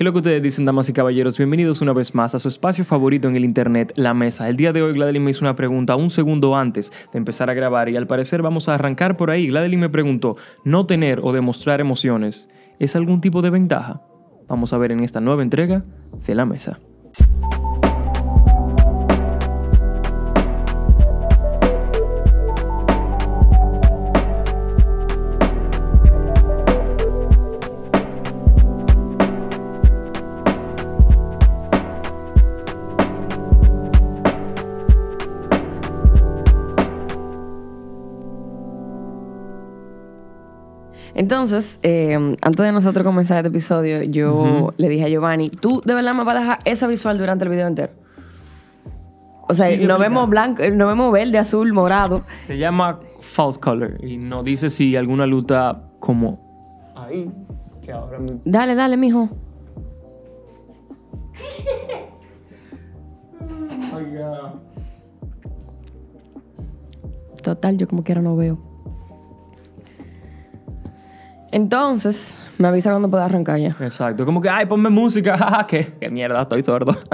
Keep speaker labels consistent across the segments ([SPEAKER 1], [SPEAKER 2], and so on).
[SPEAKER 1] ¿Qué es lo que ustedes dicen, damas y caballeros? Bienvenidos una vez más a su espacio favorito en el internet, La Mesa. El día de hoy Gladeline me hizo una pregunta un segundo antes de empezar a grabar y al parecer vamos a arrancar por ahí. Gladeline me preguntó, ¿no tener o demostrar emociones es algún tipo de ventaja? Vamos a ver en esta nueva entrega de La Mesa.
[SPEAKER 2] Entonces, eh, antes de nosotros comenzar este episodio, yo le dije a Giovanni, ¿tú de verdad me vas a dejar esa visual durante el video entero? O sea,
[SPEAKER 1] Sí,
[SPEAKER 2] no vemos blanco, no vemos verde, azul, morado.
[SPEAKER 1] Se llama false color y no dice si alguna luz está como ahí, que ahora me...
[SPEAKER 2] Dale, dale, mijo. Total, yo como quiera no veo. Entonces, me avisa cuando pueda arrancar ya.
[SPEAKER 1] Exacto, como que, ay, ponme música, jaja, ¿qué? ¿Qué mierda? Estoy sordo.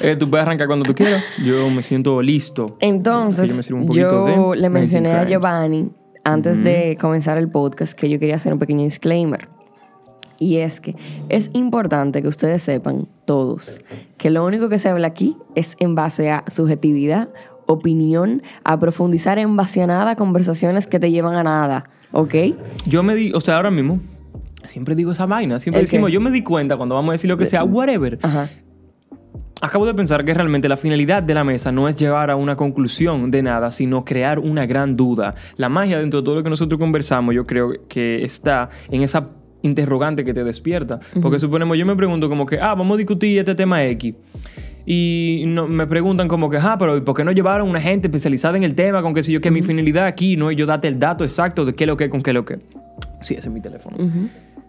[SPEAKER 1] Eh, tú puedes arrancar cuando tú quieras. Yo me siento listo.
[SPEAKER 2] Entonces,
[SPEAKER 1] Yo me un
[SPEAKER 2] yo,
[SPEAKER 1] de
[SPEAKER 2] le mencioné a Giovanni antes de comenzar el podcast que yo quería hacer un pequeño disclaimer. Y es que es importante que ustedes sepan, todos, que lo único que se habla aquí es en base a subjetividad, opinión, a profundizar en nada, conversaciones que te llevan a nada, ¿ok?
[SPEAKER 1] Yo me di, o sea, ahora mismo, siempre digo esa vaina, siempre
[SPEAKER 2] ¿El
[SPEAKER 1] decimos,
[SPEAKER 2] qué?
[SPEAKER 1] yo me di cuenta cuando vamos a decir lo que sea, whatever.
[SPEAKER 2] Ajá.
[SPEAKER 1] Acabo de pensar que realmente la finalidad de la mesa no es llevar a una conclusión de nada, sino crear una gran duda. La magia dentro de todo lo que nosotros conversamos, yo creo que está en esa interrogante que te despierta. Porque suponemos, yo me pregunto como que, ah, vamos a discutir este tema X. Y no- me preguntan como que, ah, pero ¿y ¿por qué no llevaron una gente especializada en el tema? Con que si yo, que mi finalidad aquí no es yo date el dato exacto de qué lo que, con qué lo que. Sí, ese es mi teléfono.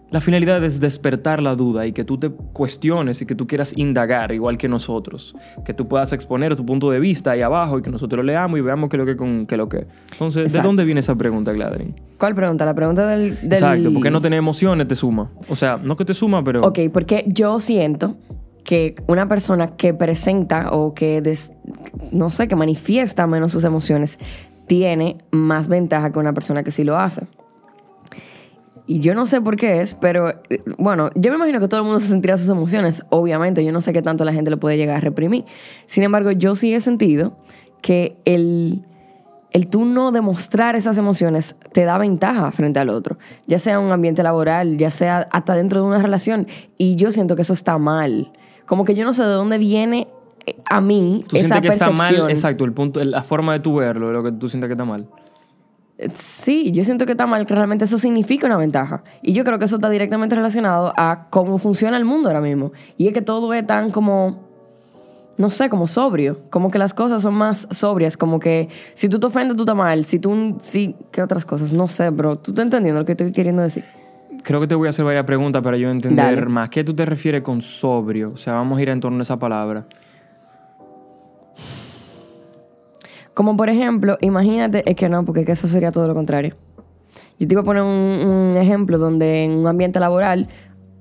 [SPEAKER 1] La finalidad es despertar la duda y que tú te cuestiones y que tú quieras indagar igual que nosotros. Que tú puedas exponer tu punto de vista ahí abajo y que nosotros leamos y veamos qué lo que con qué lo que. Entonces, ¿de
[SPEAKER 2] Exacto.
[SPEAKER 1] dónde viene esa pregunta, Gladeline?
[SPEAKER 2] ¿Cuál pregunta? La pregunta del... del...
[SPEAKER 1] Exacto, ¿por qué no tener emociones te suma? O sea, no que te suma, pero...
[SPEAKER 2] Ok, porque yo siento que una persona que presenta o que, no sé, que manifiesta menos sus emociones, tiene más ventaja que una persona que sí lo hace. Y yo no sé por qué es, pero eh, bueno, yo me imagino que todo el mundo se sentirá sus emociones, obviamente, yo no sé qué tanto la gente lo puede llegar a reprimir. Sin embargo, yo sí he sentido que el, el tú no demostrar esas emociones te da ventaja frente al otro, ya sea en un ambiente laboral, ya sea hasta dentro de una relación, y yo siento que eso está mal. Como que yo no sé de dónde viene eh, a mí
[SPEAKER 1] Tú
[SPEAKER 2] esa
[SPEAKER 1] sientes que está
[SPEAKER 2] percepción.
[SPEAKER 1] mal, exacto, el punto, la forma de tu verlo, lo que tú sientes que está mal.
[SPEAKER 2] Sí, yo siento que está mal, que realmente eso significa una ventaja. Y yo creo que eso está directamente relacionado a cómo funciona el mundo ahora mismo. Y es que todo es tan como, no sé, como sobrio. Como que las cosas son más sobrias. Como que si tú te ofendes, tú estás mal. Si tú, sí, ¿qué otras cosas? No sé, bro. ¿Tú estás entendiendo lo que estoy queriendo decir?
[SPEAKER 1] Creo que te voy a hacer varias preguntas para yo entender
[SPEAKER 2] Dale.
[SPEAKER 1] más. ¿Qué tú te refieres con sobrio? O sea, vamos a ir en torno a esa palabra.
[SPEAKER 2] Como por ejemplo, imagínate, es que no, porque es que eso sería todo lo contrario. Yo te iba a poner un, un ejemplo donde en un ambiente laboral,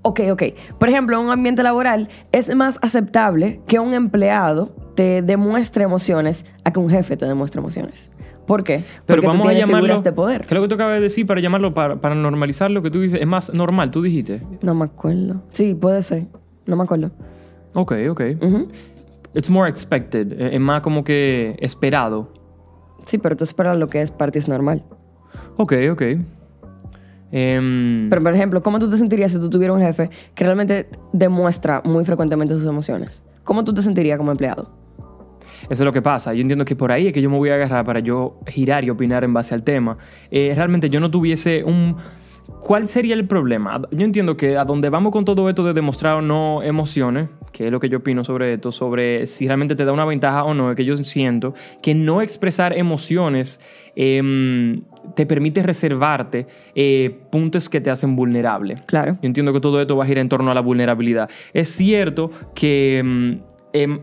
[SPEAKER 2] ok, ok, por ejemplo, en un ambiente laboral es más aceptable que un empleado te demuestre emociones a que un jefe te demuestre emociones. ¿Por qué?
[SPEAKER 1] Pero
[SPEAKER 2] Porque tú
[SPEAKER 1] vamos a
[SPEAKER 2] tienes
[SPEAKER 1] llamarlo.
[SPEAKER 2] de poder.
[SPEAKER 1] ¿Qué es lo que tú acabas de decir para llamarlo, para, para normalizar lo que tú dices? Es más normal, tú dijiste.
[SPEAKER 2] No me acuerdo. Sí, puede ser. No me acuerdo.
[SPEAKER 1] Ok, ok.
[SPEAKER 2] Ujú.
[SPEAKER 1] It's more expected. eh, Es más como que esperado.
[SPEAKER 2] Sí, pero tú esperas lo que es para ti es normal.
[SPEAKER 1] Ok, ok. Em,
[SPEAKER 2] Pero, por ejemplo, ¿cómo tú te sentirías si tú tuvieras un jefe que realmente demuestra muy frecuentemente sus emociones? ¿Cómo tú te sentirías como empleado?
[SPEAKER 1] Eso es lo que pasa. Yo entiendo que por ahí es que yo me voy a agarrar para yo girar y opinar en base al tema. Eh, realmente yo no tuviese un... ¿Cuál sería el problema? Yo entiendo que a donde vamos con todo esto de demostrar o no emociones, que es lo que yo opino sobre esto, sobre si realmente te da una ventaja o no, es que yo siento que no expresar emociones em, te permite reservarte eh, puntos que te hacen vulnerable.
[SPEAKER 2] Claro.
[SPEAKER 1] Yo entiendo que todo esto va a girar en torno a la vulnerabilidad. Es cierto que em,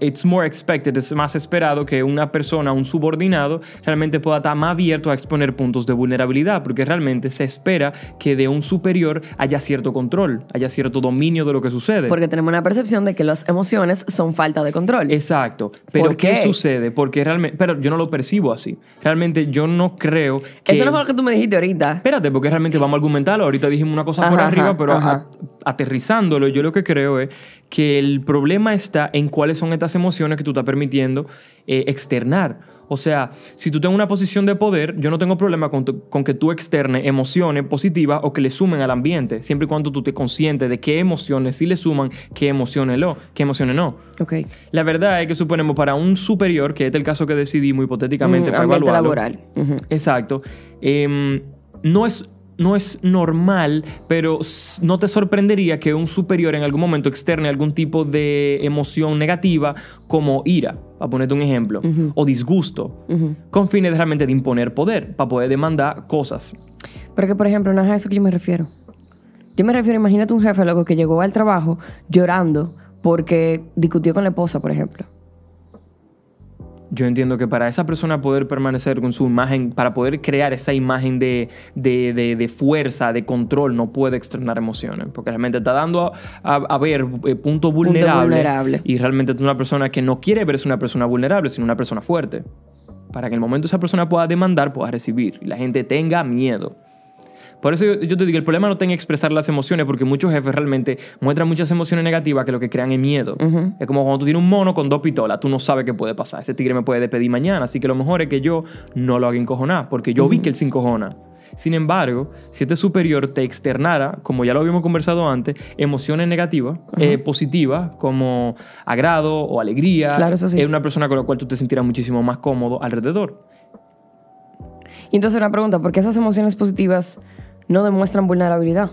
[SPEAKER 1] it's more expected, es más esperado que una persona, un subordinado, realmente pueda estar más abierto a exponer puntos de vulnerabilidad, porque realmente se espera que de un superior haya cierto control, haya cierto dominio de lo que sucede.
[SPEAKER 2] Porque tenemos una percepción de que las emociones son falta de control.
[SPEAKER 1] Exacto. Pero
[SPEAKER 2] ¿Por
[SPEAKER 1] qué?
[SPEAKER 2] qué?
[SPEAKER 1] sucede? Porque realmente, pero yo no lo percibo así. Realmente yo no creo que
[SPEAKER 2] Eso no fue lo que tú me dijiste ahorita.
[SPEAKER 1] Espérate, porque realmente vamos a argumentarlo. Ahorita dijimos una cosa por
[SPEAKER 2] Ajá,
[SPEAKER 1] arriba,
[SPEAKER 2] ajá,
[SPEAKER 1] pero
[SPEAKER 2] ajá.
[SPEAKER 1] aterrizándolo, yo lo que creo es que el problema está en cuáles son estas emociones que tú estás permitiendo eh, externar. O sea, si tú tienes una posición de poder, yo no tengo problema con, tu- con que tú externes emociones positivas o que le sumen al ambiente, siempre y cuando tú estés consciente de qué emociones sí le suman, qué emociones no, qué emociones no.
[SPEAKER 2] Ok.
[SPEAKER 1] La verdad es que suponemos para un superior, que este es el caso que decidimos hipotéticamente
[SPEAKER 2] Mm,
[SPEAKER 1] para evaluarlo,
[SPEAKER 2] laboral.
[SPEAKER 1] Exacto. Em, no es no es normal, pero no te sorprendería que un superior en algún momento externe algún tipo de emoción negativa como ira, para ponerte un ejemplo, o disgusto, con fines realmente de imponer poder, para poder demandar cosas.
[SPEAKER 2] Pero que, por ejemplo, no es a eso que yo me refiero. Yo me refiero, imagínate un jefe, loco, que llegó al trabajo llorando porque discutió con la esposa, por ejemplo.
[SPEAKER 1] Yo entiendo que para esa persona poder permanecer con su imagen, para poder crear esa imagen de, de- de- de fuerza, de control, no puede externar emociones. Porque realmente está dando a, a- a ver eh, punto vulnerable.
[SPEAKER 2] vulnerable.
[SPEAKER 1] Y realmente es una persona que no quiere verse una persona vulnerable, sino una persona fuerte. Para que en el momento esa persona pueda demandar, pueda recibir. Y la gente tenga miedo. Por eso yo, yo te digo, el problema no está en expresar las emociones, porque muchos jefes realmente muestran muchas emociones negativas que lo que crean es miedo. Es como cuando tú tienes un mono con dos pistolas, tú no sabes qué puede pasar. Ese tigre me puede despedir mañana, así que lo mejor es que yo no lo haga encojonar, porque yo vi que él se encojona. Sin embargo, si este superior te externara, como ya lo habíamos conversado antes, emociones negativas, eh, positivas, como agrado o alegría,
[SPEAKER 2] Claro, sí.
[SPEAKER 1] es una persona con la cual tú te sentirás muchísimo más cómodo alrededor.
[SPEAKER 2] Y entonces una pregunta, ¿por qué esas emociones positivas no demuestran vulnerabilidad?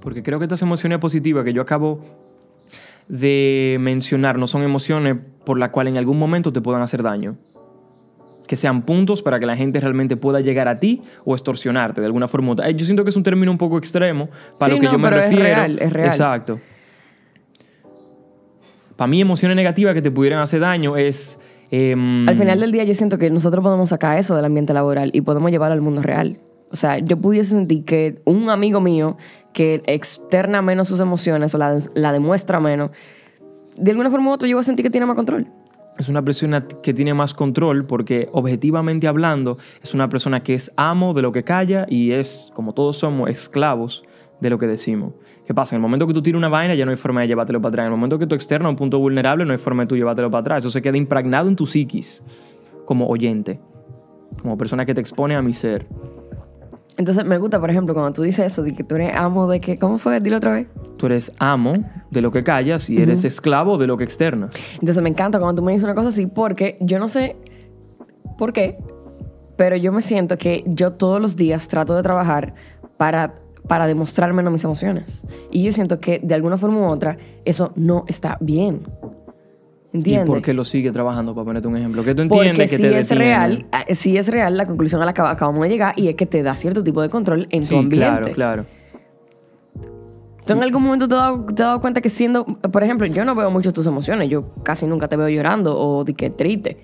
[SPEAKER 1] Porque creo que estas emociones positivas que yo acabo de mencionar no son emociones por las cuales en algún momento te puedan hacer daño. Que sean puntos para que la gente realmente pueda llegar a ti o extorsionarte de alguna forma. u otra. Yo siento que es un término un poco extremo para
[SPEAKER 2] Sí,
[SPEAKER 1] lo que
[SPEAKER 2] no,
[SPEAKER 1] yo me
[SPEAKER 2] pero es
[SPEAKER 1] refiero.
[SPEAKER 2] real, es real.
[SPEAKER 1] Exacto. Para mí, emociones negativas que te pudieran hacer daño es. Em,
[SPEAKER 2] Al final del día yo siento que nosotros podemos sacar eso del ambiente laboral y podemos llevarlo al mundo real. O sea, yo pudiese sentir que un amigo mío que externa menos sus emociones o la, la demuestra menos, de alguna forma u otra yo voy a sentir que tiene más control.
[SPEAKER 1] es una persona que tiene más control porque objetivamente hablando es una persona que es amo de lo que calla y es, como todos somos, esclavos de lo que decimos. ¿Qué pasa? En el momento que tú tiras una vaina ya no hay forma de llevártelo para atrás. En el momento que tú externas un punto vulnerable no hay forma de tú llevártelo para atrás. Eso se queda impregnado en tu psiquis como oyente, como persona que te expone a mi ser.
[SPEAKER 2] Entonces me gusta, por ejemplo, cuando tú dices eso, de que tú eres amo de que, ¿cómo fue? Dilo otra vez.
[SPEAKER 1] Tú eres amo de lo que callas y eres esclavo de lo que externas.
[SPEAKER 2] Entonces me encanta cuando tú me dices una cosa así, porque yo no sé por qué, pero yo me siento que yo todos los días trato de trabajar para, para demostrar menos mis emociones. Y yo siento que de alguna forma u otra eso no está bien.
[SPEAKER 1] ¿Y
[SPEAKER 2] ¿Entiendes?
[SPEAKER 1] por qué lo sigue trabajando? Para ponerte un ejemplo. Que tú entiendes
[SPEAKER 2] Porque
[SPEAKER 1] que
[SPEAKER 2] si
[SPEAKER 1] te
[SPEAKER 2] es
[SPEAKER 1] detiene.
[SPEAKER 2] real, eh, si es real la conclusión a la que acabamos de llegar y es que te da cierto tipo de control en
[SPEAKER 1] Sí,
[SPEAKER 2] tu ambiente.
[SPEAKER 1] claro, claro.
[SPEAKER 2] ¿Tú en algún momento te has, dado, te has dado cuenta que siendo, por ejemplo, yo no veo mucho tus emociones, yo casi nunca te veo llorando o de que triste.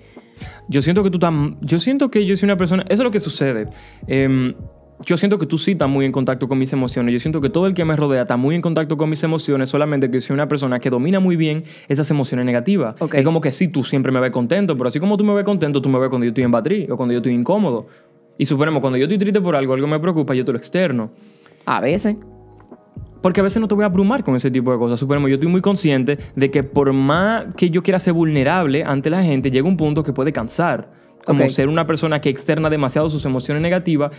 [SPEAKER 1] Yo siento que tú tam- Yo siento que yo soy una persona. Eso es lo que sucede. Em, yo siento que tú sí estás muy en contacto con mis emociones. Yo siento que todo el que me rodea está muy en contacto con mis emociones, solamente que soy una persona que domina muy bien esas emociones negativas. Es como que sí, tú siempre me ves contento, pero así como tú me ves contento, tú me ves cuando yo estoy en battery o cuando yo estoy incómodo. Y suponemos, cuando yo estoy triste por algo, algo me preocupa, yo te lo externo.
[SPEAKER 2] A veces.
[SPEAKER 1] Porque a veces no te voy a abrumar con ese tipo de cosas. Suponemos, yo estoy muy consciente de que por más que yo quiera ser vulnerable ante la gente, llega un punto que puede cansar. Como ser una persona que externa demasiado sus emociones negativas.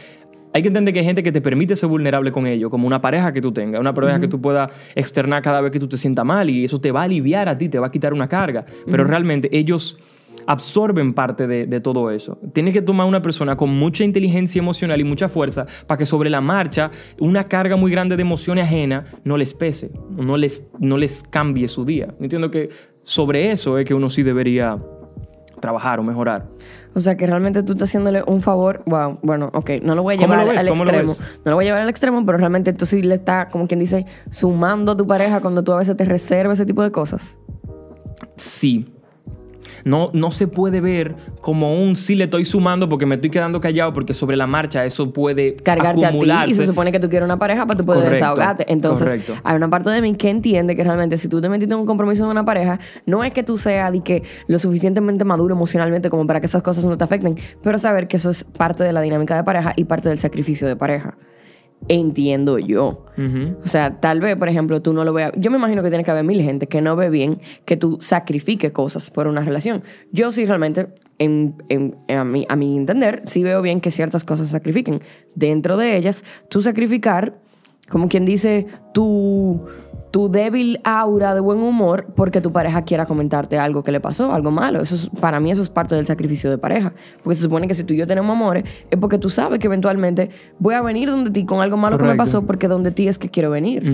[SPEAKER 1] Hay que entender que hay gente que te permite ser vulnerable con ello, como una pareja que tú tengas, una pareja que tú puedas externar cada vez que tú te sientas mal y eso te va a aliviar a ti, te va a quitar una carga. Pero realmente ellos absorben parte de, de todo eso. Tienes que tomar una persona con mucha inteligencia emocional y mucha fuerza para que sobre la marcha una carga muy grande de emociones ajenas no les pese, no les, no les cambie su día. Entiendo que sobre eso es que uno sí debería trabajar o mejorar.
[SPEAKER 2] O sea que realmente tú estás haciéndole un favor. Wow, bueno, ok, no lo voy a
[SPEAKER 1] ¿Cómo
[SPEAKER 2] llevar al
[SPEAKER 1] ¿Cómo lo
[SPEAKER 2] extremo. No lo voy a llevar al extremo, pero realmente tú sí le estás, como quien dice, sumando a tu pareja cuando tú a veces te reservas ese tipo de cosas.
[SPEAKER 1] Sí. No, no se puede ver como un sí le estoy sumando porque me estoy quedando callado porque sobre la marcha eso puede
[SPEAKER 2] Cargarte a ti.
[SPEAKER 1] acumularse.
[SPEAKER 2] Y se supone que tú quieres una pareja para tú poder
[SPEAKER 1] Correcto,
[SPEAKER 2] desahogarte. Entonces,
[SPEAKER 1] correcto.
[SPEAKER 2] hay una parte de mí que entiende que realmente si tú te metiste en un compromiso con una pareja, no es que tú seas de que lo suficientemente maduro emocionalmente como para que esas cosas no te afecten, pero saber que eso es parte de la dinámica de pareja y parte del sacrificio de pareja. Entiendo yo.
[SPEAKER 1] Ujú.
[SPEAKER 2] O sea, tal vez, por ejemplo, tú no lo veas. Yo me imagino que tiene que haber mil gente que no ve bien que tú sacrifiques cosas por una relación. Yo sí realmente, en, en- a, mi, a mi entender, sí veo bien que ciertas cosas se sacrifiquen. Dentro de ellas, tú sacrificar, como quien dice, tu, tu débil aura de buen humor porque tu pareja quiera comentarte algo que le pasó, algo malo. Eso es- para mí eso es parte del sacrificio de pareja. Porque se supone que si tú y yo tenemos amores, es porque tú sabes que eventualmente voy a venir donde ti con algo malo que me pasó porque donde ti es que quiero venir.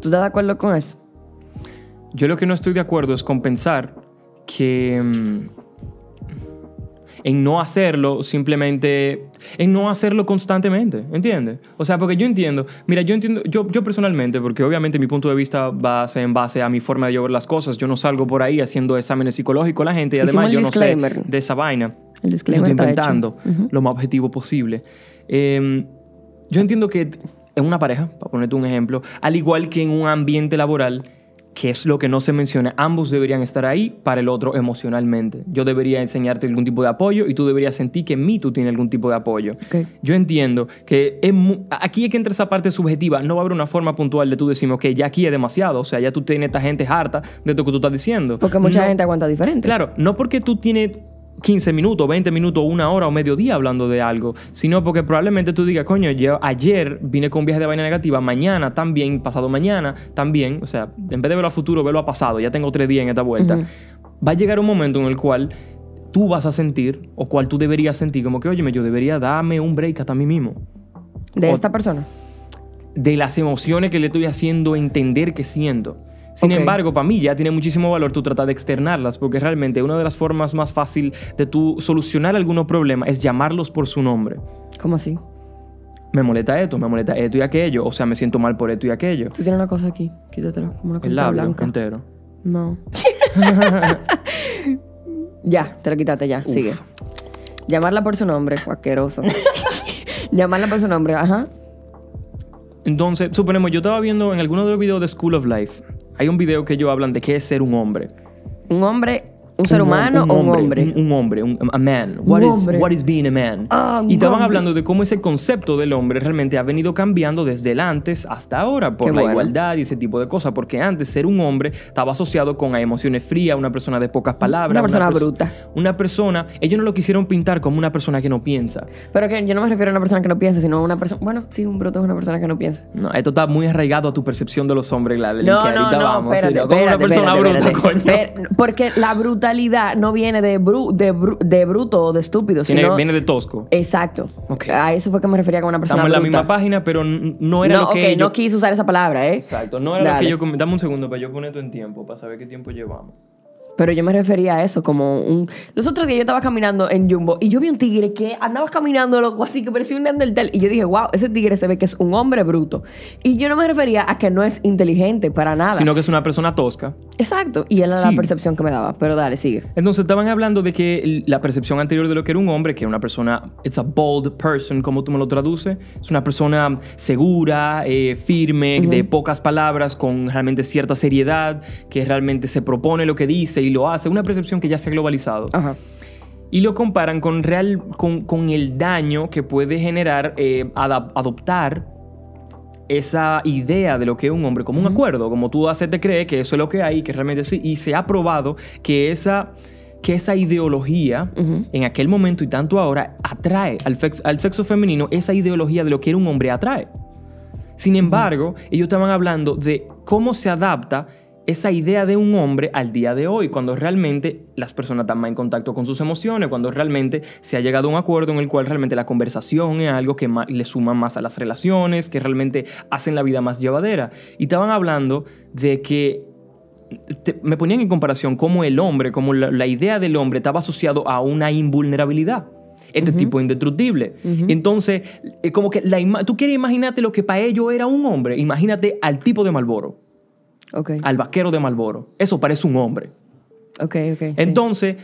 [SPEAKER 2] ¿Tú estás de acuerdo con eso?
[SPEAKER 1] Yo lo que no estoy de acuerdo es con pensar que mm, en no hacerlo simplemente, en no hacerlo constantemente, ¿entiendes? O sea, porque yo entiendo, mira, yo entiendo, yo, yo personalmente, porque obviamente mi punto de vista va a ser en base a mi forma de yo ver las cosas, yo no salgo por ahí haciendo exámenes psicológicos a la gente y además yo no sé de esa vaina.
[SPEAKER 2] El
[SPEAKER 1] Yo
[SPEAKER 2] disclaimer
[SPEAKER 1] estoy
[SPEAKER 2] está hecho.
[SPEAKER 1] inventando lo más objetivo posible. Eh, yo entiendo que en una pareja, para ponerte un ejemplo, al igual que en un ambiente laboral, que es lo que no se menciona, ambos deberían estar ahí para el otro emocionalmente. Yo debería enseñarte algún tipo de apoyo y tú deberías sentir que en mí tú tienes algún tipo de apoyo. Yo entiendo que es aquí es que entra esa parte subjetiva. No va a haber una forma puntual de tú decirme, ok, ya aquí es demasiado. O sea, ya tú tienes esta gente harta de lo que tú estás diciendo.
[SPEAKER 2] Porque mucha
[SPEAKER 1] No-
[SPEAKER 2] gente aguanta diferente.
[SPEAKER 1] Claro, no porque tú tienes 15 minutos, 20 minutos, una hora o medio día hablando de algo, sino porque probablemente tú digas, coño, yo ayer vine con un viaje de vaina negativa, mañana también, pasado mañana también, o sea, en vez de verlo a futuro, verlo a pasado, ya tengo tres días en esta vuelta. Va a llegar un momento en el cual tú vas a sentir, o cual tú deberías sentir, como que, oye, yo debería darme un break hasta mí mismo.
[SPEAKER 2] De
[SPEAKER 1] O-
[SPEAKER 2] esta persona.
[SPEAKER 1] De las emociones que le estoy haciendo entender que siento. Sin embargo, para mí ya tiene muchísimo valor tú tratar de externarlas, porque realmente una de las formas más fácil de tú solucionar algunos problemas es llamarlos por su nombre.
[SPEAKER 2] ¿Cómo así?
[SPEAKER 1] Me molesta esto, me molesta esto y aquello, o sea, me siento mal por esto y aquello.
[SPEAKER 2] Tú tienes una cosa aquí. Quítatela. Como una
[SPEAKER 1] El
[SPEAKER 2] cosita
[SPEAKER 1] labio
[SPEAKER 2] blanca.
[SPEAKER 1] entero.
[SPEAKER 2] No. ya, te lo quitaste ya.
[SPEAKER 1] Uf.
[SPEAKER 2] Sigue. Llamarla por su nombre, asqueroso. Llamarla por su nombre, ajá.
[SPEAKER 1] Entonces, suponemos, yo estaba viendo en alguno de los videos de School of Life, hay un video que ellos hablan de qué es ser un hombre.
[SPEAKER 2] Un hombre, un ser
[SPEAKER 1] hom-
[SPEAKER 2] humano o un hombre.
[SPEAKER 1] Un, un hombre, un, a man. What, is,
[SPEAKER 2] hombre.
[SPEAKER 1] what is being a man?
[SPEAKER 2] Ah, un
[SPEAKER 1] y estaban
[SPEAKER 2] hombre.
[SPEAKER 1] hablando de cómo ese concepto del hombre realmente ha venido cambiando desde el antes hasta ahora por
[SPEAKER 2] Qué
[SPEAKER 1] la
[SPEAKER 2] bueno.
[SPEAKER 1] igualdad y ese tipo de cosas. Porque antes ser un hombre estaba asociado con a emociones frías, una persona de pocas palabras.
[SPEAKER 2] Una persona
[SPEAKER 1] perso-
[SPEAKER 2] bruta.
[SPEAKER 1] Una persona, ellos no lo quisieron pintar como una persona que no piensa.
[SPEAKER 2] Pero que yo no me refiero a una persona que no piensa, sino a una persona. Bueno, sí, un bruto es una persona que no piensa.
[SPEAKER 1] No, esto está muy arraigado a tu percepción de los hombres, Gladys.
[SPEAKER 2] No, no,
[SPEAKER 1] ahorita
[SPEAKER 2] no,
[SPEAKER 1] vamos,
[SPEAKER 2] espérate,
[SPEAKER 1] como una
[SPEAKER 2] espérate,
[SPEAKER 1] persona
[SPEAKER 2] espérate,
[SPEAKER 1] bruta,
[SPEAKER 2] espérate.
[SPEAKER 1] coño.
[SPEAKER 2] Porque la brutalidad no viene de, bru- de, bru- de bruto o de estúpido,
[SPEAKER 1] Viene,
[SPEAKER 2] sino...
[SPEAKER 1] viene de tosco.
[SPEAKER 2] Exacto. A eso fue que me refería con una persona
[SPEAKER 1] Estamos en la misma página, pero no era
[SPEAKER 2] no,
[SPEAKER 1] lo que
[SPEAKER 2] ok,
[SPEAKER 1] ellos-
[SPEAKER 2] no quise usar esa palabra, ¿eh?
[SPEAKER 1] Exacto, no era lo
[SPEAKER 2] Dale.
[SPEAKER 1] que yo... Dame un segundo para yo poner esto en tiempo, para saber qué tiempo llevamos.
[SPEAKER 2] Pero yo me refería a eso como un... Los otros días yo estaba caminando en Jumbo y yo vi un tigre que andaba caminando loco así que parecía un Neandertal y yo dije, wow, ese tigre se ve que es un hombre bruto. Y yo no me refería a que no es inteligente para nada.
[SPEAKER 1] Sino que es una persona tosca.
[SPEAKER 2] Exacto. Y era
[SPEAKER 1] Sí.
[SPEAKER 2] la percepción que me daba. Pero dale, sigue.
[SPEAKER 1] Entonces estaban hablando de que la percepción anterior de lo que era un hombre, que era una persona, it's a bold person, como tú me lo traduces, es una persona segura, eh, firme, de pocas palabras, con realmente cierta seriedad, que realmente se propone lo que dice y lo hace, una percepción que ya se ha globalizado.
[SPEAKER 2] Ajá.
[SPEAKER 1] Y lo comparan con, real, con, con el daño que puede generar eh, adoptar esa idea de lo que es un hombre como un acuerdo, como tú hacerte creer que eso es lo que hay, que realmente sí, y se ha probado que esa, que esa ideología en aquel momento y tanto ahora atrae al, al sexo femenino, esa ideología de lo que era un hombre atrae. Sin embargo, ellos estaban hablando de cómo se adapta esa idea de un hombre al día de hoy, cuando realmente las personas están más en contacto con sus emociones, cuando realmente se ha llegado a un acuerdo en el cual realmente la conversación es algo que le suma más a las relaciones, que realmente hacen la vida más llevadera. Y estaban hablando de que te- me ponían en comparación cómo el hombre, como la, la idea del hombre estaba asociado a una invulnerabilidad. Este tipo indestructible. Entonces, eh, como que la tú quieres imaginarte lo que para ellos era un hombre. Imagínate al tipo de Malboro,
[SPEAKER 2] Ok,
[SPEAKER 1] al vaquero de Malboro. Eso parece un hombre.
[SPEAKER 2] ok, ok. sí.
[SPEAKER 1] Entonces,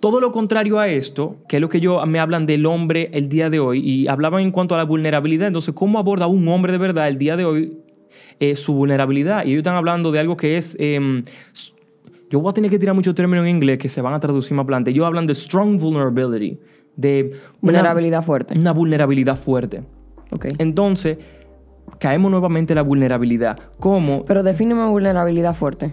[SPEAKER 1] todo lo contrario a esto, que es lo que yo me hablan del hombre el día de hoy, y hablaban en cuanto a la vulnerabilidad, entonces, ¿cómo aborda un hombre de verdad el día de hoy eh, su vulnerabilidad? Y ellos están hablando de algo que es... s- yo voy a tener que tirar muchos términos en inglés que se van a traducir más adelante. Ellos hablan de strong vulnerability, de una-
[SPEAKER 2] Vulnerabilidad fuerte.
[SPEAKER 1] Una vulnerabilidad fuerte.
[SPEAKER 2] Ok.
[SPEAKER 1] Entonces, caemos nuevamente en la vulnerabilidad. ¿Cómo?
[SPEAKER 2] Pero defíneme vulnerabilidad fuerte.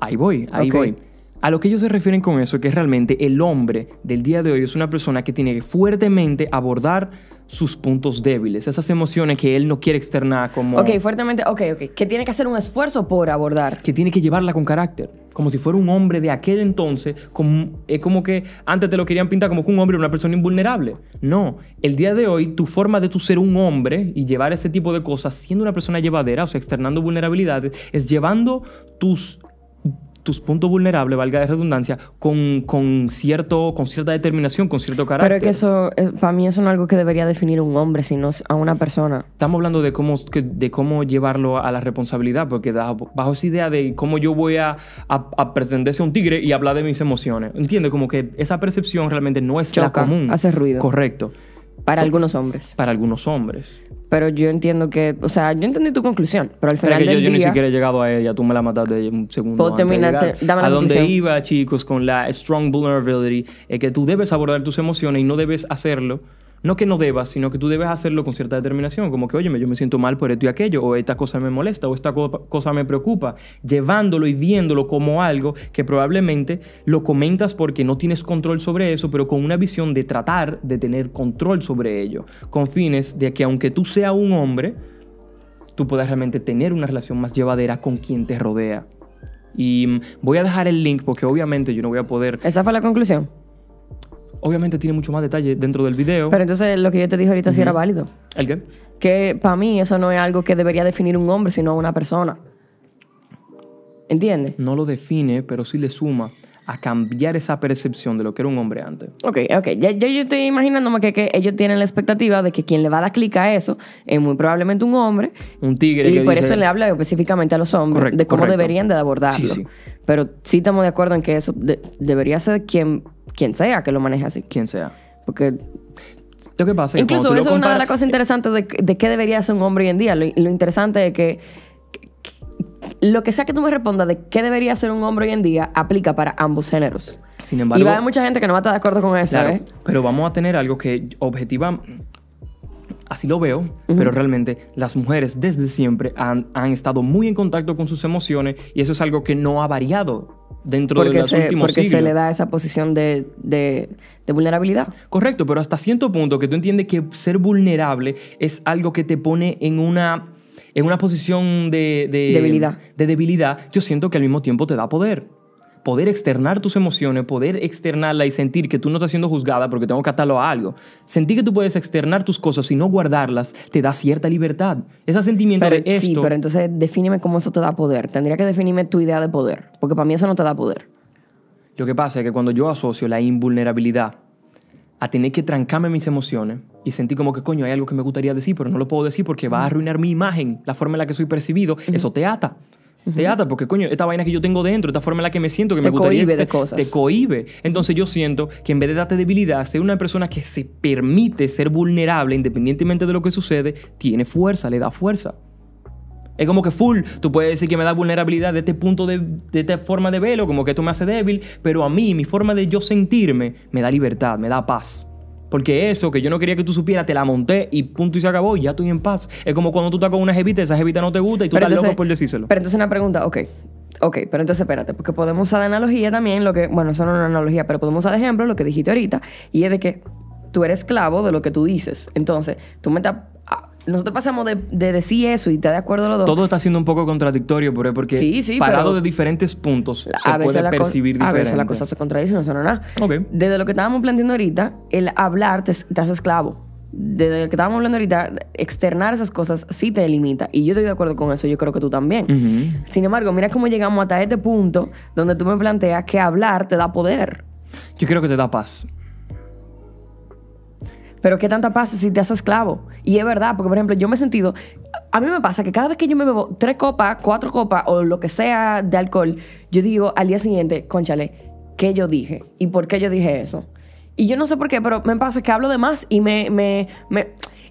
[SPEAKER 1] Ahí voy, ahí voy. A lo que ellos se refieren con eso es que realmente el hombre del día de hoy es una persona que tiene que fuertemente abordar sus puntos débiles, esas emociones que él no quiere externar como...
[SPEAKER 2] Ok, fuertemente, ok, ok. Que tiene que hacer un esfuerzo por abordar.
[SPEAKER 1] que tiene que llevarla con carácter, como si fuera un hombre de aquel entonces, como, es como que antes te lo querían pintar como que un hombre era una persona invulnerable. No, el día de hoy tu forma de tu ser un hombre y llevar ese tipo de cosas siendo una persona llevadera, o sea, externando vulnerabilidades, es llevando tus tus puntos vulnerables, valga la redundancia, con, con, cierto, con cierta determinación, con cierto carácter.
[SPEAKER 2] Pero es que eso, es- para mí eso no es algo que debería definir un hombre, sino a una persona.
[SPEAKER 1] Estamos hablando de cómo, de cómo llevarlo a la responsabilidad, porque bajo esa idea de cómo yo voy a, a, a presentarse a un tigre y hablar de mis emociones. ¿Entiendes? Como que esa percepción realmente no es la
[SPEAKER 2] Choca,
[SPEAKER 1] común.
[SPEAKER 2] hace ruido.
[SPEAKER 1] Correcto.
[SPEAKER 2] Para algunos hombres.
[SPEAKER 1] Para algunos hombres.
[SPEAKER 2] Pero yo entiendo que, o sea, yo entendí tu conclusión, pero al final
[SPEAKER 1] que yo,
[SPEAKER 2] del
[SPEAKER 1] yo ni siquiera he llegado a ella, tú me la mataste un segundo.
[SPEAKER 2] Puedo
[SPEAKER 1] llegar.
[SPEAKER 2] dame la
[SPEAKER 1] a donde iba, chicos, con la strong vulnerability, es que tú debes abordar tus emociones y no debes hacerlo. No que no debas, sino que tú debes hacerlo con cierta determinación. Como que, oye, yo me siento mal por esto y aquello, o esta cosa me molesta, o esta co- cosa me preocupa. Llevándolo y viéndolo como algo que probablemente lo comentas porque no tienes control sobre eso, pero con una visión de tratar de tener control sobre ello. Con fines de que aunque tú seas un hombre, tú puedas realmente tener una relación más llevadera con quien te rodea. Y mm, voy a dejar el link porque obviamente yo no voy a poder...
[SPEAKER 2] esa fue la conclusión.
[SPEAKER 1] Obviamente tiene mucho más detalle dentro del video.
[SPEAKER 2] Pero entonces lo que yo te dije ahorita sí era válido.
[SPEAKER 1] ¿El qué?
[SPEAKER 2] Que para mí eso no es algo que debería definir un hombre, sino una persona. ¿Entiendes?
[SPEAKER 1] No lo define, pero sí le suma a cambiar esa percepción de lo que era un hombre antes.
[SPEAKER 2] Ok, ok. Ya, ya yo estoy imaginándome que, que ellos tienen la expectativa de que quien le va a dar clic a eso es muy probablemente un hombre.
[SPEAKER 1] Un tigre
[SPEAKER 2] Y
[SPEAKER 1] que
[SPEAKER 2] por
[SPEAKER 1] dice-
[SPEAKER 2] eso le habla específicamente a los hombres
[SPEAKER 1] Correcto,
[SPEAKER 2] de cómo
[SPEAKER 1] correcto.
[SPEAKER 2] deberían de abordarlo.
[SPEAKER 1] Sí, sí.
[SPEAKER 2] Pero sí estamos de acuerdo en que eso de- debería ser quien, quien sea que lo maneje así.
[SPEAKER 1] Quien sea.
[SPEAKER 2] Porque
[SPEAKER 1] Lo que pasa es que
[SPEAKER 2] incluso eso es una de las cosas interesantes de, de qué debería ser un hombre hoy en día. Lo, lo interesante es que- lo que sea que tú me respondas de qué debería ser un hombre hoy en día aplica para ambos géneros.
[SPEAKER 1] Sin embargo,
[SPEAKER 2] y va a haber mucha gente que no va a estar de acuerdo con eso,
[SPEAKER 1] Claro,
[SPEAKER 2] ¿eh?
[SPEAKER 1] pero vamos a tener algo que objetiva, así lo veo, pero realmente las mujeres desde siempre han, han estado muy en contacto con sus emociones y eso es algo que no ha variado dentro de
[SPEAKER 2] Porque,
[SPEAKER 1] los
[SPEAKER 2] se,
[SPEAKER 1] últimos
[SPEAKER 2] porque se le da esa posición de, de- de vulnerabilidad.
[SPEAKER 1] Correcto, pero hasta cierto punto que tú entiendes que ser vulnerable es algo que te pone en una, en una posición de, de-
[SPEAKER 2] Debilidad.
[SPEAKER 1] De debilidad, yo siento que al mismo tiempo te da poder. Poder externar tus emociones, poder externarla y sentir que tú no estás siendo juzgada porque tengo que atarlo a algo. Sentir que tú puedes externar tus cosas y no guardarlas te da cierta libertad. Ese sentimiento
[SPEAKER 2] Pero,
[SPEAKER 1] de esto...
[SPEAKER 2] sí, pero entonces defíneme cómo eso te da poder. Tendría que definirme tu idea de poder. Porque para mí eso no te da poder.
[SPEAKER 1] Lo que pasa es que cuando yo asocio la invulnerabilidad a tener que trancarme mis emociones y sentir como que coño hay algo que me gustaría decir pero no lo puedo decir porque va a arruinar mi imagen, la forma en la que soy percibido, eso te ata. Te ata porque coño, esta vaina que yo tengo dentro, esta forma en la que me siento que
[SPEAKER 2] Te
[SPEAKER 1] me gustaría
[SPEAKER 2] cohíbe de cosas.
[SPEAKER 1] te cohíbe. Entonces yo siento que en vez de darte debilidad, ser una persona que se permite ser vulnerable independientemente de lo que sucede, tiene fuerza, le da fuerza. Es como que full, tú puedes decir que me da vulnerabilidad de este punto de, de esta forma de verlo, como que esto me hace débil, pero a mí, mi forma de yo sentirme, me da libertad, me da paz. Porque eso que yo no quería que tú supieras, te la monté y punto y se acabó y ya estoy en paz. Es como cuando tú estás con una jevita, esa jevita no te gusta y tú estás loco por decírselo.
[SPEAKER 2] Pero entonces una pregunta, ok. Ok, pero entonces espérate, porque podemos usar de analogía también lo que, bueno, eso no es una analogía, pero podemos usar de ejemplo lo que dijiste ahorita, y es de que tú eres esclavo de lo que tú dices. Entonces, tú me estás... Nosotros pasamos de, de decir eso y estar de acuerdo los dos.
[SPEAKER 1] Todo está siendo un poco contradictorio, pero porque
[SPEAKER 2] Sí, sí,
[SPEAKER 1] parado de diferentes puntos se
[SPEAKER 2] a veces,
[SPEAKER 1] puede percibir
[SPEAKER 2] a
[SPEAKER 1] diferente.
[SPEAKER 2] veces la cosa se contradice, no suena nada. Desde lo que estábamos planteando ahorita, el hablar te, te hace esclavo desde el que estábamos hablando ahorita, externar esas cosas sí te limita. Y yo estoy de acuerdo con eso, yo creo que tú también. Sin embargo, mira cómo llegamos hasta este punto donde tú me planteas que hablar te da poder.
[SPEAKER 1] Yo creo que te da paz.
[SPEAKER 2] Pero qué tanta paz si te haces esclavo. Y es verdad, porque por ejemplo, yo me he sentido. A mí me pasa que cada vez que yo me bebo tres copas, cuatro copas o lo que sea de alcohol, yo digo al día siguiente, conchale, ¿qué yo dije? ¿Y por qué yo dije eso? Y yo no sé por qué, pero me pasa que hablo de más y me.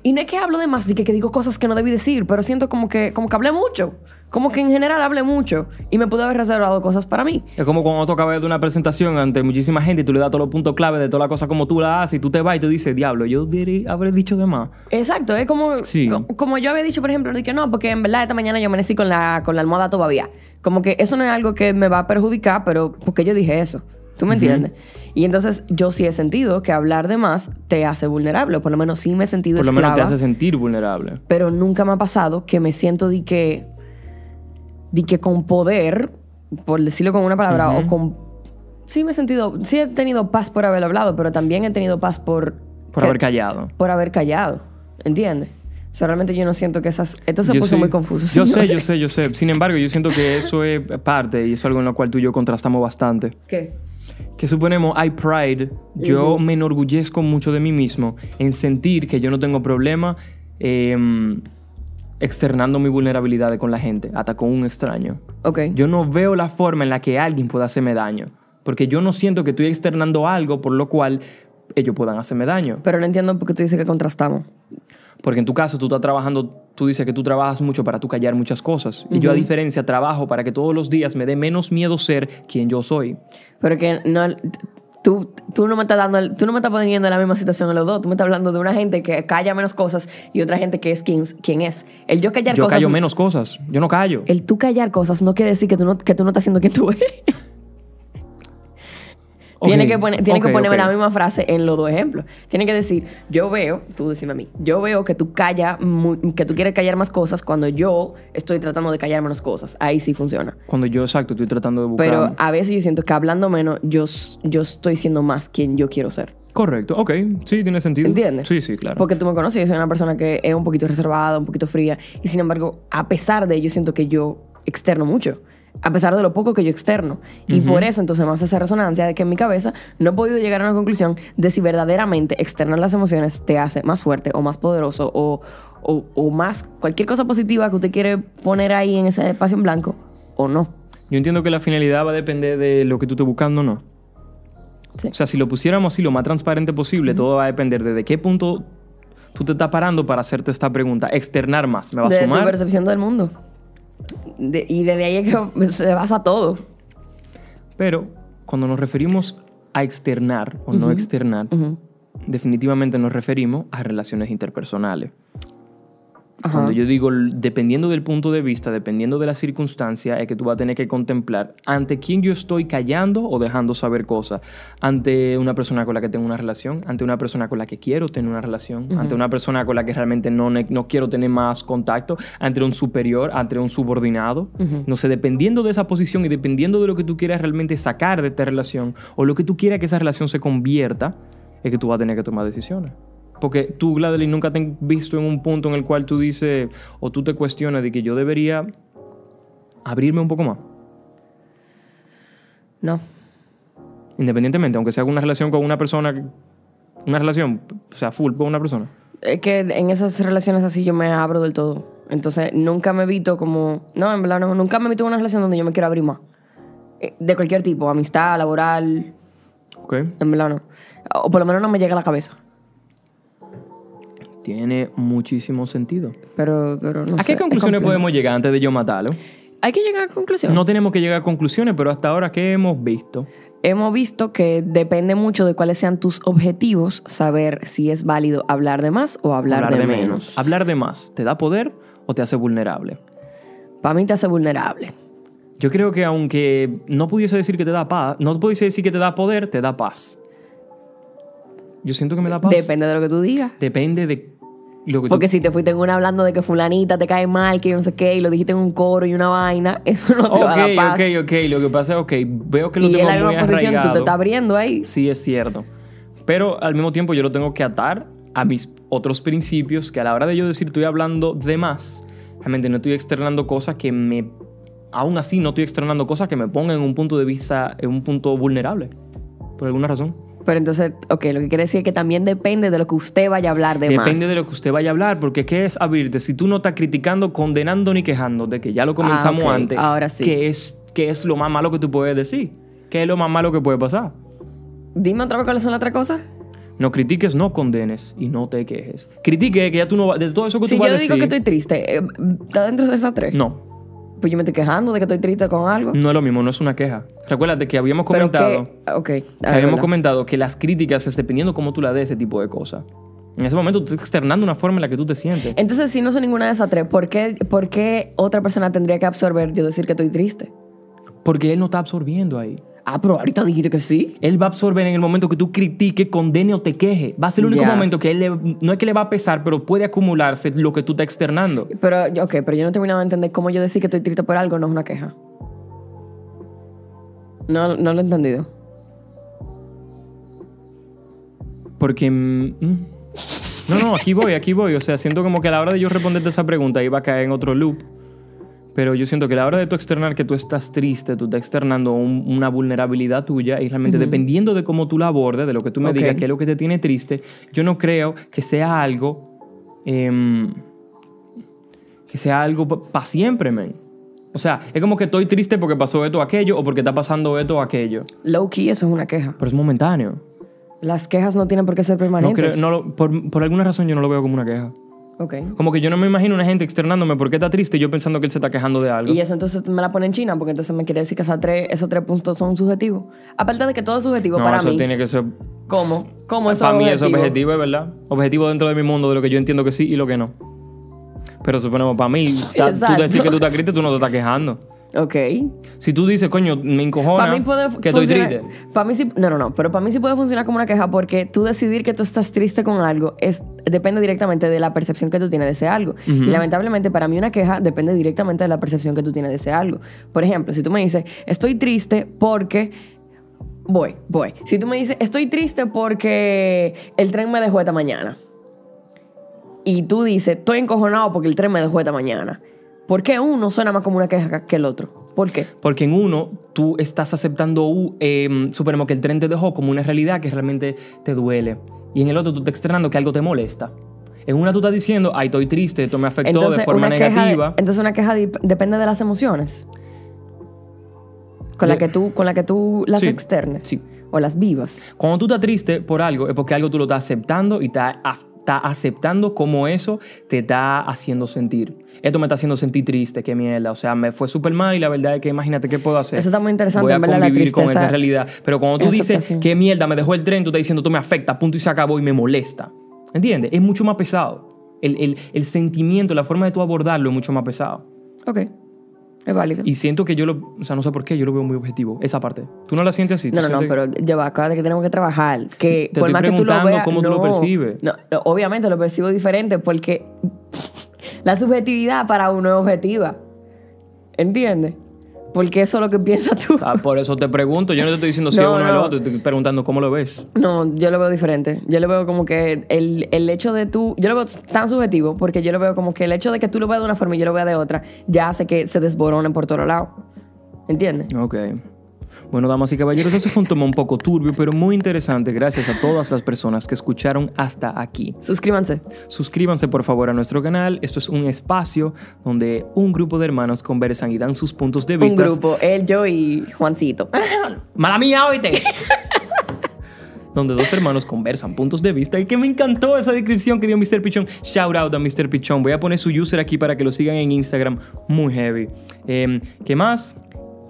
[SPEAKER 2] Y no es que hablo de más, de que, que digo cosas que no debí decir, pero siento como que, como que hablé mucho. Como que en general hablé mucho y me pude haber reservado cosas para mí.
[SPEAKER 1] Es como cuando tú acabas de una presentación ante muchísima gente y tú le das todos los puntos clave de toda la cosa como tú la haces y tú te vas y tú dices, diablo, yo diré, habré dicho de más.
[SPEAKER 2] Exacto, es como,
[SPEAKER 1] Sí.
[SPEAKER 2] co- como yo había dicho, por ejemplo, de que no, porque en verdad esta mañana yo amanecí con la, con la almohada todavía. Como que eso no es algo que me va a perjudicar, pero porque yo dije eso. ¿Tú me entiendes? Y entonces yo sí he sentido que hablar de más te hace vulnerable, o por lo menos sí me he sentido
[SPEAKER 1] Por lo menos te
[SPEAKER 2] esclava,
[SPEAKER 1] hace sentir vulnerable.
[SPEAKER 2] pero nunca me ha pasado que me siento de que, de que con poder, por decirlo con una palabra, o con... Sí me he sentido, sí he tenido paz por haber hablado, pero también he tenido paz por...
[SPEAKER 1] Por
[SPEAKER 2] que-
[SPEAKER 1] haber callado.
[SPEAKER 2] por haber callado. ¿Entiendes? O sea, realmente yo no siento que esas... Esto se
[SPEAKER 1] Yo
[SPEAKER 2] puso muy confuso.
[SPEAKER 1] Yo sé,
[SPEAKER 2] señores.
[SPEAKER 1] yo sé, yo sé. Sin embargo, yo siento que eso es parte y es algo en lo cual tú y yo contrastamos bastante.
[SPEAKER 2] ¿Qué?
[SPEAKER 1] Que suponemos, hay pride, yo me enorgullezco mucho de mí mismo en sentir que yo no tengo problema em, externando mi vulnerabilidad con la gente, hasta con un extraño.
[SPEAKER 2] Ok.
[SPEAKER 1] Yo no veo la forma en la que alguien pueda hacerme daño, porque yo no siento que estoy externando algo por lo cual ellos puedan hacerme daño.
[SPEAKER 2] Pero no entiendo por qué tú dices que contrastamos.
[SPEAKER 1] Porque en tu caso tú estás trabajando, tú dices que tú trabajas mucho para tú callar muchas cosas. Y yo a diferencia trabajo para que todos los días me dé menos miedo ser quien yo soy.
[SPEAKER 2] Pero que no... Tú, tú no me estás dando... Tú no me estás poniendo en la misma situación en los dos. Tú me estás hablando de una gente que calla menos cosas y otra gente que es quien, quien es. El yo callar
[SPEAKER 1] Yo
[SPEAKER 2] cosas...
[SPEAKER 1] callo menos cosas, yo no callo.
[SPEAKER 2] El tú callar cosas no quiere decir que tú no, que tú no estás haciendo quien tú eres.
[SPEAKER 1] Ok,
[SPEAKER 2] Tiene que, poner, tiene que ponerme la misma frase en los dos ejemplos. Tiene que decir, yo veo, tú decime a mí, yo veo que tú callas, mu- que tú quieres callar más cosas cuando yo estoy tratando de callar menos cosas. Ahí sí funciona.
[SPEAKER 1] Cuando yo, exacto, estoy tratando de buscar...
[SPEAKER 2] Pero a veces yo siento que hablando menos, yo, yo estoy siendo más quien yo quiero ser.
[SPEAKER 1] Correcto, ok, sí, tiene sentido.
[SPEAKER 2] ¿Entiendes?
[SPEAKER 1] Sí, sí, claro.
[SPEAKER 2] Porque tú me conoces, yo soy una persona que es un poquito reservada, un poquito fría. Y sin embargo, a pesar de ello, siento que yo externo mucho. A pesar de lo poco que yo externo. Y por eso entonces me hace esa resonancia de que en mi cabeza no he podido llegar a una conclusión de si verdaderamente externar las emociones te hace más fuerte o más poderoso o, o, o más cualquier cosa positiva que usted quiere poner ahí en ese espacio en blanco o no.
[SPEAKER 1] Yo entiendo que la finalidad va a depender de lo que tú estés buscando o no.
[SPEAKER 2] Sí.
[SPEAKER 1] O sea, si lo pusiéramos así lo más transparente posible, todo va a depender de, de qué punto tú te estás parando para hacerte esta pregunta. Externar más. ¿Me va a
[SPEAKER 2] de tu
[SPEAKER 1] sumar?
[SPEAKER 2] percepción del mundo. De- y desde ahí es que se basa todo.
[SPEAKER 1] Pero cuando nos referimos a externar o no externar,
[SPEAKER 2] Ujú.
[SPEAKER 1] definitivamente nos referimos a relaciones interpersonales.
[SPEAKER 2] Ajá.
[SPEAKER 1] Cuando yo digo, dependiendo del punto de vista, dependiendo de la circunstancia, es que tú vas a tener que contemplar ante quién yo estoy callando o dejando saber cosas. Ante una persona con la que tengo una relación, ante una persona con la que quiero tener una relación, ante una persona con la que realmente no, no quiero tener más contacto, ante un superior, ante un subordinado. No sé, dependiendo de esa posición y dependiendo de lo que tú quieras realmente sacar de esta relación o lo que tú quieras que esa relación se convierta, es que tú vas a tener que tomar decisiones. Porque tú, Gladeline, nunca te has visto en un punto en el cual tú dices o tú te cuestionas de que yo debería abrirme un poco más.
[SPEAKER 2] No.
[SPEAKER 1] Independientemente, aunque sea una relación con una persona, una relación, o sea, full con una persona.
[SPEAKER 2] Es que en esas relaciones así yo me abro del todo. Entonces nunca me evito como... No, en verdad no. Nunca me evito una relación donde yo me quiero abrir más. Eh, De cualquier tipo. Amistad, laboral.
[SPEAKER 1] ¿Ok?
[SPEAKER 2] En verdad no. O por lo menos no me llega a la cabeza.
[SPEAKER 1] Tiene muchísimo sentido.
[SPEAKER 2] Pero, pero no
[SPEAKER 1] ¿A
[SPEAKER 2] sé,
[SPEAKER 1] qué
[SPEAKER 2] es
[SPEAKER 1] conclusiones podemos llegar antes de yo matarlo?
[SPEAKER 2] Hay que llegar a conclusión.
[SPEAKER 1] No tenemos que llegar a conclusiones, pero hasta ahora, ¿qué hemos visto?
[SPEAKER 2] Hemos visto que depende mucho de cuáles sean tus objetivos, saber si es válido hablar de más o hablar, de, menos.
[SPEAKER 1] Hablar de más, ¿te da poder o te hace vulnerable?
[SPEAKER 2] Para mí te hace vulnerable.
[SPEAKER 1] Yo creo que aunque no pudiese decir que te da paz, no pudiese decir que te da poder, te da paz. Yo siento que me da paz.
[SPEAKER 2] Depende de lo que tú digas.
[SPEAKER 1] Depende de
[SPEAKER 2] Porque
[SPEAKER 1] tú...
[SPEAKER 2] si te fuiste en una hablando de que fulanita te cae mal, que yo no sé qué, y lo dijiste en un coro y una vaina, eso no te va a dar paz.
[SPEAKER 1] ok, ok. Lo que pasa es, ok, veo que lo
[SPEAKER 2] y
[SPEAKER 1] tengo
[SPEAKER 2] en la
[SPEAKER 1] muy
[SPEAKER 2] misma posición tú te
[SPEAKER 1] arraigado.
[SPEAKER 2] estás abriendo ahí.
[SPEAKER 1] Sí, es cierto. Pero al mismo tiempo yo lo tengo que atar a mis otros principios que a la hora de yo decir estoy hablando de más, realmente no estoy externando cosas que me... Aún así no estoy externando cosas que me pongan en un punto de vista, en un punto vulnerable, por alguna razón.
[SPEAKER 2] Pero entonces, ok, lo que quiere decir es que también depende de lo que usted vaya a hablar de más.
[SPEAKER 1] Depende de lo que usted vaya a hablar, porque ¿qué es abrirte? Si tú no estás criticando, condenando ni quejando, de que ya lo comenzamos
[SPEAKER 2] Ah,
[SPEAKER 1] antes,
[SPEAKER 2] ahora sí.
[SPEAKER 1] ¿qué es, ¿qué es lo más malo que tú puedes decir? ¿Qué es lo más malo que puede pasar?
[SPEAKER 2] Dime otra vez cuáles son las otras cosas.
[SPEAKER 1] No critiques, no condenes y no te quejes. Critique que ya tú no vas... De todo eso que
[SPEAKER 2] Si
[SPEAKER 1] tú vas
[SPEAKER 2] yo
[SPEAKER 1] a
[SPEAKER 2] digo
[SPEAKER 1] decir...
[SPEAKER 2] que estoy triste, eh, ¿está dentro de esas tres?
[SPEAKER 1] No,
[SPEAKER 2] Pues yo me estoy quejando de que estoy triste con algo.
[SPEAKER 1] no es lo mismo, no es una queja. Recuérdate que habíamos comentado...
[SPEAKER 2] que,
[SPEAKER 1] que habíamos comentado que las críticas es dependiendo cómo tú la des ese tipo de cosas. En ese momento tú estás externando una forma en la que tú te sientes.
[SPEAKER 2] Entonces, si no son ninguna de esas tres, ¿por qué, ¿por qué otra persona tendría que absorber yo decir que estoy triste?
[SPEAKER 1] Porque él no está absorbiendo ahí.
[SPEAKER 2] Ah, pero ahorita dijiste que sí.
[SPEAKER 1] Él va a absorber en el momento que tú critiques, condene o te queje. Va a ser el único
[SPEAKER 2] Ya.
[SPEAKER 1] momento que él le- no es que le va a pesar, pero puede acumularse lo que tú estás externando.
[SPEAKER 2] Pero, ok, pero yo no he terminado de entender cómo yo decir que estoy triste por algo no es una queja. No, no lo he entendido.
[SPEAKER 1] Porque... mm, mm. No, no, aquí voy, aquí voy. O sea, siento como que a la hora de yo responderte esa pregunta iba a caer en otro loop. Pero yo siento que a la hora de tú externar que tú estás triste, tú estás externando un- una vulnerabilidad tuya y realmente dependiendo de cómo tú la abordes, de lo que tú me digas, qué es lo que te tiene triste, yo no creo que sea algo... em, que sea algo para siempre, man. O sea, es como que estoy triste porque pasó esto o aquello o porque está pasando esto o aquello.
[SPEAKER 2] Low key, eso es una queja.
[SPEAKER 1] Pero es momentáneo.
[SPEAKER 2] Las quejas no tienen por qué ser
[SPEAKER 1] No
[SPEAKER 2] permanentes.
[SPEAKER 1] creo- no lo- por, por alguna razón yo no lo veo como una queja.
[SPEAKER 2] Ok.
[SPEAKER 1] Como que yo no me imagino una gente externándome porque está triste yo pensando que él se está quejando de algo.
[SPEAKER 2] Y eso entonces me la pone en China, porque entonces me quiere decir que esas tres, esos tres puntos son subjetivos. Aparte de que todo es subjetivo
[SPEAKER 1] no,
[SPEAKER 2] para
[SPEAKER 1] eso
[SPEAKER 2] mí.
[SPEAKER 1] tiene que ser...
[SPEAKER 2] ¿Cómo? ¿Cómo eso
[SPEAKER 1] para mí eso es
[SPEAKER 2] objetivo?
[SPEAKER 1] verdad. Objetivo dentro de mi mundo de lo que yo entiendo que sí y lo que no. Pero suponemos, para mí, tú decir que tú estás triste, tú no te estás quejando.
[SPEAKER 2] Ok.
[SPEAKER 1] Si tú dices, coño, me encojona
[SPEAKER 2] Para mí puede
[SPEAKER 1] que estoy triste.
[SPEAKER 2] Para mí sí, no, no, no, pero para mí sí puede funcionar como una queja porque tú decidir que tú estás triste con algo es depende directamente de la percepción que tú tienes de ese algo. Y lamentablemente para mí una queja depende directamente de la percepción que tú tienes de ese algo. Por ejemplo, si tú me dices, "Estoy triste porque voy, voy." Si tú me dices, "Estoy triste porque el tren me dejó esta mañana." Y tú dices, "Estoy encojonado porque el tren me dejó esta mañana." ¿Por qué uno suena más como una queja que el otro? ¿Por qué?
[SPEAKER 1] Porque en uno tú estás aceptando, uh, eh, suponemos que el tren te dejó como una realidad que realmente te duele. Y en el otro tú estás externando que algo te molesta. En una tú estás diciendo, ay, estoy triste, esto me afectó de forma
[SPEAKER 2] queja de-
[SPEAKER 1] negativa.
[SPEAKER 2] entonces una queja dip- depende de las emociones. Con la
[SPEAKER 1] De-
[SPEAKER 2] que tú, con la que tú las
[SPEAKER 1] Sí,
[SPEAKER 2] externes.
[SPEAKER 1] sí.
[SPEAKER 2] O las vivas.
[SPEAKER 1] Cuando tú estás triste por algo, es porque algo tú lo estás aceptando y estás está aceptando como eso te está haciendo sentir. Esto me está haciendo sentir triste, qué mierda. O sea, me fue súper mal y la verdad es que imagínate qué puedo hacer.
[SPEAKER 2] Eso está muy interesante,
[SPEAKER 1] Voy a
[SPEAKER 2] en verdad, la
[SPEAKER 1] convivir con
[SPEAKER 2] tristeza
[SPEAKER 1] esa realidad. Pero cuando tú
[SPEAKER 2] es
[SPEAKER 1] dices, qué mierda, me dejó el tren, tú estás diciendo, tú me afecta, punto y se acabó y me molesta. ¿Entiendes? Es mucho más pesado. El, el- el sentimiento, la forma de tú abordarlo es mucho más pesado.
[SPEAKER 2] Ok. Es válido.
[SPEAKER 1] Y siento que yo lo, o sea, no sé por qué, yo lo veo muy objetivo, esa parte. ¿Tú no la sientes así? ¿Tú
[SPEAKER 2] no, no, no, pero ya va, acuérdate que tenemos que trabajar. Que
[SPEAKER 1] Te
[SPEAKER 2] por
[SPEAKER 1] estoy
[SPEAKER 2] más que tú lo
[SPEAKER 1] preguntando
[SPEAKER 2] veas.
[SPEAKER 1] cómo tú lo
[SPEAKER 2] no,
[SPEAKER 1] percibes.
[SPEAKER 2] No, no, obviamente lo percibo diferente porque la subjetividad para uno es objetiva. ¿Entiendes? Porque eso es lo que piensas tú.
[SPEAKER 1] Ah, por eso te pregunto, yo no te estoy diciendo si
[SPEAKER 2] No,
[SPEAKER 1] es uno o el
[SPEAKER 2] no.
[SPEAKER 1] otro, te estoy preguntando cómo lo ves.
[SPEAKER 2] No, yo lo veo diferente. Yo lo veo como que el, el hecho de tú. Yo lo veo tan subjetivo porque yo lo veo como que el hecho de que tú lo veas de una forma y yo lo vea de otra ya hace que se desboronen por todos lados. ¿Entiendes?
[SPEAKER 1] Ok. Bueno, damas y caballeros, eso fue un tema un poco turbio, pero muy interesante. Gracias a todas las personas que escucharon hasta aquí.
[SPEAKER 2] Suscríbanse.
[SPEAKER 1] Suscríbanse por favor a nuestro canal. Esto es un espacio donde un grupo de hermanos conversan y dan sus puntos de
[SPEAKER 2] Un
[SPEAKER 1] vista.
[SPEAKER 2] grupo, él, yo y Juancito.
[SPEAKER 1] ¡Mala mía, oíste! donde dos hermanos conversan puntos de vista y que me encantó esa descripción que dio Mr. Pichón. Shout out a Mr. Pichón. Voy a poner su user aquí para que lo sigan en Instagram. Muy heavy. Em, ¿Qué más?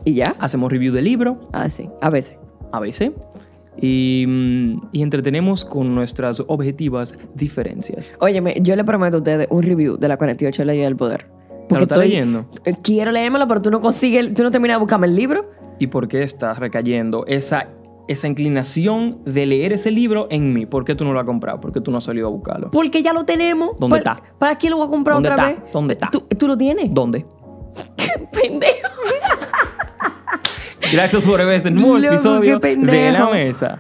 [SPEAKER 2] ¿Y ya?
[SPEAKER 1] Hacemos review de libro,
[SPEAKER 2] Ah, sí, a veces.
[SPEAKER 1] a veces. Y, mm, y entretenemos con nuestras objetivas diferencias.
[SPEAKER 2] Óyeme, yo le prometo a ustedes un review de la 48 Leyes del Poder.
[SPEAKER 1] ¿Te lo estás leyendo?
[SPEAKER 2] eh, Quiero leérmelo, pero tú no consigues, tú no terminas de buscarme el libro.
[SPEAKER 1] ¿Y por qué estás recayendo esa, esa inclinación de leer ese libro en mí? ¿Por qué tú no lo has comprado? ¿Por qué tú no has salido a buscarlo?
[SPEAKER 2] Porque ya lo tenemos.
[SPEAKER 1] ¿Dónde
[SPEAKER 2] ¿Para-
[SPEAKER 1] está?
[SPEAKER 2] ¿Para qué lo voy a comprar
[SPEAKER 1] ¿Dónde
[SPEAKER 2] otra
[SPEAKER 1] está?
[SPEAKER 2] vez?
[SPEAKER 1] ¿Dónde está?
[SPEAKER 2] ¿Tú, tú lo tienes?
[SPEAKER 1] ¿Dónde?
[SPEAKER 2] Pendejo.
[SPEAKER 1] Gracias por ver este nuevo episodio de La Mesa.